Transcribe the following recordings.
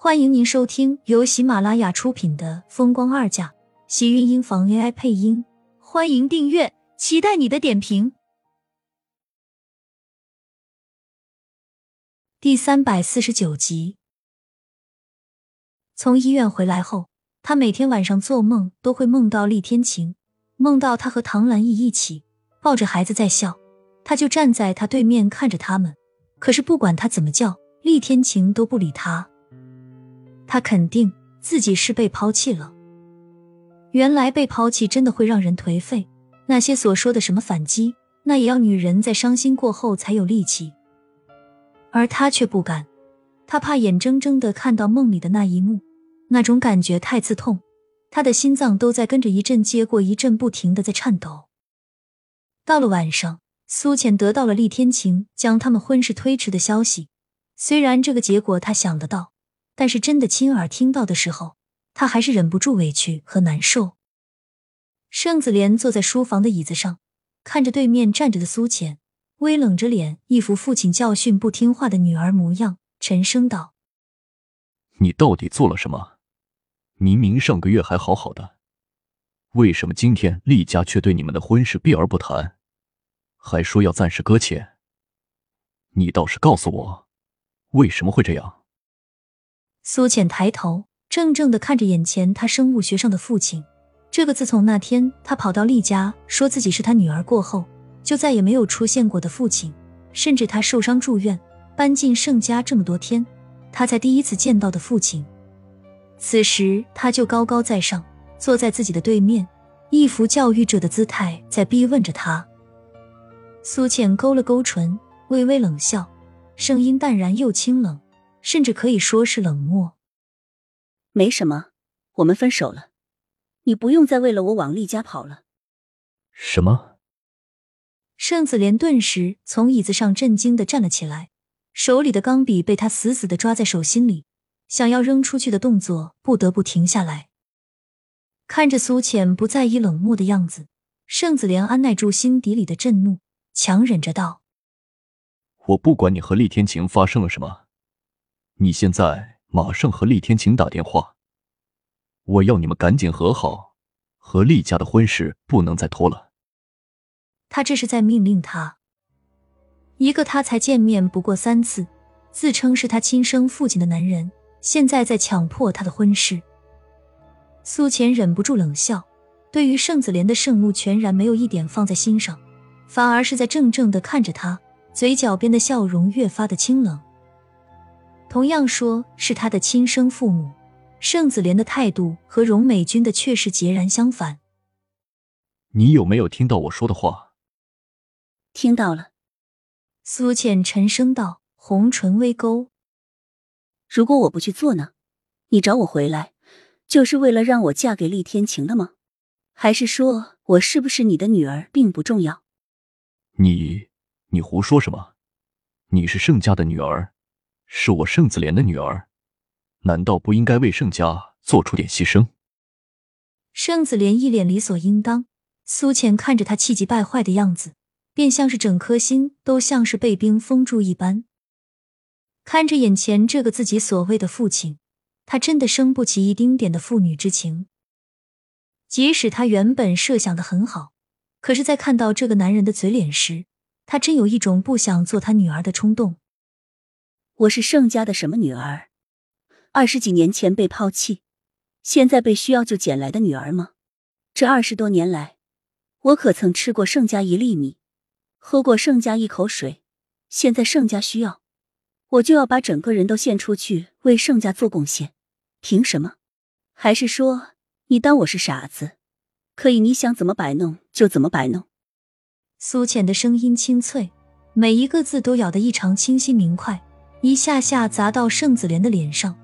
欢迎您收听由喜马拉雅出品的《风光二嫁》，喜运音房 AI 配音。欢迎订阅，期待你的点评。第三百四十九集。从医院回来后，他每天晚上做梦都会梦到厉天晴，梦到他和唐兰义一起抱着孩子在笑，他就站在他对面看着他们。可是不管他怎么叫，厉天晴都不理他。他肯定自己是被抛弃了。原来被抛弃真的会让人颓废。那些所说的什么反击，那也要女人在伤心过后才有力气。而他却不敢，他怕眼睁睁的看到梦里的那一幕，那种感觉太刺痛，他的心脏都在跟着一阵接过一阵不停的在颤抖。到了晚上，苏浅得到了厉天晴将他们婚事推迟的消息。虽然这个结果他想得到。但是真的亲耳听到的时候，他还是忍不住委屈和难受。盛子莲坐在书房的椅子上，看着对面站着的苏浅，微冷着脸，一副父亲教训不听话的女儿模样，沉声道：“你到底做了什么？明明上个月还好好的，为什么今天厉家却对你们的婚事避而不谈，还说要暂时搁浅？你倒是告诉我，为什么会这样？”苏浅抬头，怔怔的看着眼前他生物学上的父亲。这个自从那天他跑到厉家说自己是他女儿过后，就再也没有出现过的父亲。甚至他受伤住院，搬进盛家这么多天，他才第一次见到的父亲。此时他就高高在上，坐在自己的对面，一副教育者的姿态在逼问着他。苏浅勾了勾唇，微微冷笑，声音淡然又清冷。甚至可以说是冷漠。没什么，我们分手了，你不用再为了我往厉家跑了。什么？盛子莲顿时从椅子上震惊的站了起来，手里的钢笔被他死死的抓在手心里，想要扔出去的动作不得不停下来。看着苏浅不在意冷漠的样子，盛子莲按耐住心底里的震怒，强忍着道：“我不管你和厉天晴发生了什么。”你现在马上和厉天晴打电话，我要你们赶紧和好，和厉家的婚事不能再拖了。他这是在命令他，一个他才见面不过三次，自称是他亲生父亲的男人，现在在强迫他的婚事。苏浅忍不住冷笑，对于盛子莲的盛怒全然没有一点放在心上，反而是在怔怔的看着他，嘴角边的笑容越发的清冷。同样说是他的亲生父母，盛子莲的态度和荣美君的却是截然相反。你有没有听到我说的话？听到了。苏浅沉声道，红唇微勾。如果我不去做呢？你找我回来，就是为了让我嫁给厉天晴的吗？还是说我是不是你的女儿并不重要？你，你胡说什么？你是盛家的女儿。是我盛子莲的女儿，难道不应该为盛家做出点牺牲？盛子莲一脸理所应当，苏浅看着他气急败坏的样子，便像是整颗心都像是被冰封住一般。看着眼前这个自己所谓的父亲，他真的生不起一丁点的父女之情。即使他原本设想的很好，可是，在看到这个男人的嘴脸时，他真有一种不想做他女儿的冲动。我是盛家的什么女儿？二十几年前被抛弃，现在被需要就捡来的女儿吗？这二十多年来，我可曾吃过盛家一粒米，喝过盛家一口水？现在盛家需要，我就要把整个人都献出去为盛家做贡献？凭什么？还是说你当我是傻子？可以你想怎么摆弄就怎么摆弄？苏浅的声音清脆，每一个字都咬得异常清晰明快。一下下砸到盛子莲的脸上，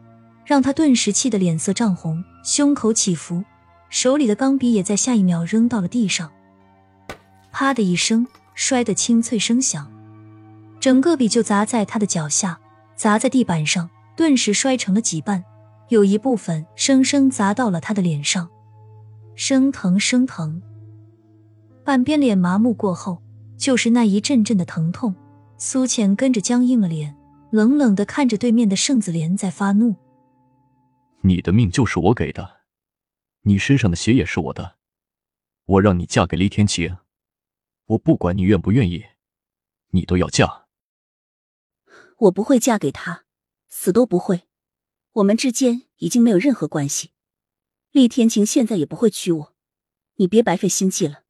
让他顿时气得脸色涨红，胸口起伏，手里的钢笔也在下一秒扔到了地上，啪的一声，摔得清脆声响，整个笔就砸在他的脚下，砸在地板上，顿时摔成了几半，有一部分生生砸到了他的脸上，生疼生疼，半边脸麻木过后，就是那一阵阵的疼痛，苏浅跟着僵硬了脸。冷冷的看着对面的盛子莲在发怒，你的命就是我给的，你身上的血也是我的。我让你嫁给厉天晴，我不管你愿不愿意，你都要嫁。我不会嫁给他，死都不会。我们之间已经没有任何关系。厉天晴现在也不会娶我，你别白费心机了。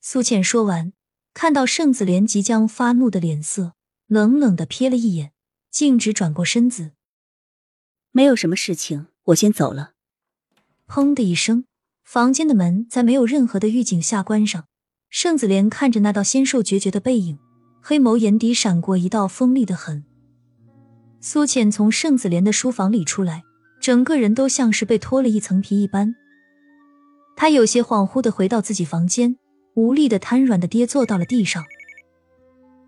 苏倩说完，看到盛子莲即将发怒的脸色，冷冷的瞥了一眼，径直转过身子。没有什么事情，我先走了。砰的一声。房间的门在没有任何的预警下关上。盛子莲看着那道纤瘦决绝的背影，黑眸眼底闪过一道锋利的狠。苏浅从盛子莲的书房里出来，整个人都像是被脱了一层皮一般。他有些恍惚的回到自己房间，无力的瘫软的跌坐到了地上。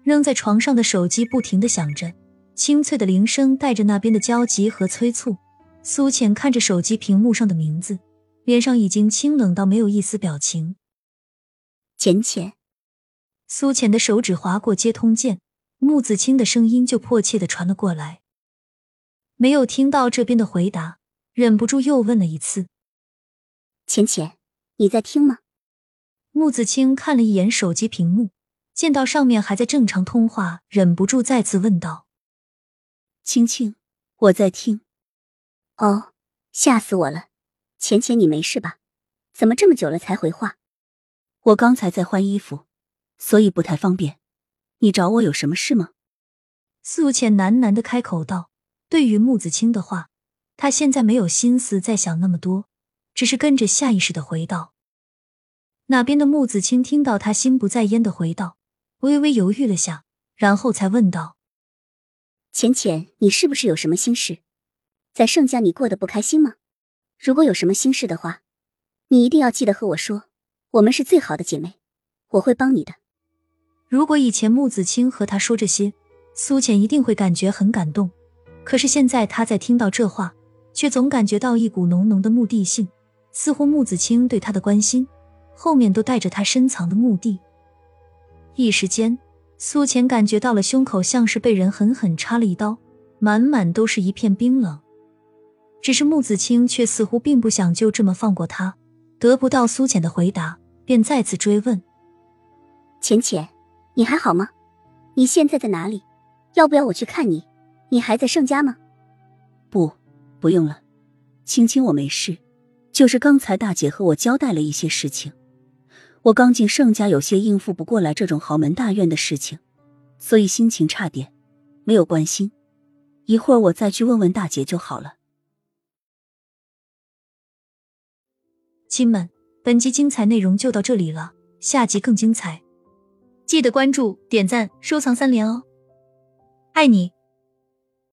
扔在床上的手机不停的响着，清脆的铃声带着那边的焦急和催促。苏浅看着手机屏幕上的名字。脸上已经清冷到没有一丝表情。浅浅，苏浅的手指划过接通键，穆子清的声音就迫切的传了过来。没有听到这边的回答，忍不住又问了一次：“浅浅，你在听吗？”穆子清看了一眼手机屏幕，见到上面还在正常通话，忍不住再次问道：“青青，我在听。”哦，吓死我了。浅浅，你没事吧？怎么这么久了才回话？我刚才在换衣服，所以不太方便。你找我有什么事吗？素浅喃喃的开口道。对于木子清的话，他现在没有心思再想那么多，只是跟着下意识的回道。那边的木子清听到他心不在焉的回道，微微犹豫了下，然后才问道：“浅浅，你是不是有什么心事？在盛家你过得不开心吗？”如果有什么心事的话，你一定要记得和我说。我们是最好的姐妹，我会帮你的。如果以前穆子清和他说这些，苏浅一定会感觉很感动。可是现在他在听到这话，却总感觉到一股浓浓的目的性，似乎穆子清对他的关心后面都带着他深藏的目的。一时间，苏浅感觉到了胸口像是被人狠狠插了一刀，满满都是一片冰冷。只是穆子清却似乎并不想就这么放过他，得不到苏浅的回答，便再次追问：“浅浅，你还好吗？你现在在哪里？要不要我去看你？你还在盛家吗？”“不，不用了，青青，我没事，就是刚才大姐和我交代了一些事情，我刚进盛家，有些应付不过来这种豪门大院的事情，所以心情差点，没有关心。一会儿我再去问问大姐就好了。”亲们，本集精彩内容就到这里了，下集更精彩，记得关注、点赞、收藏三连哦，爱你！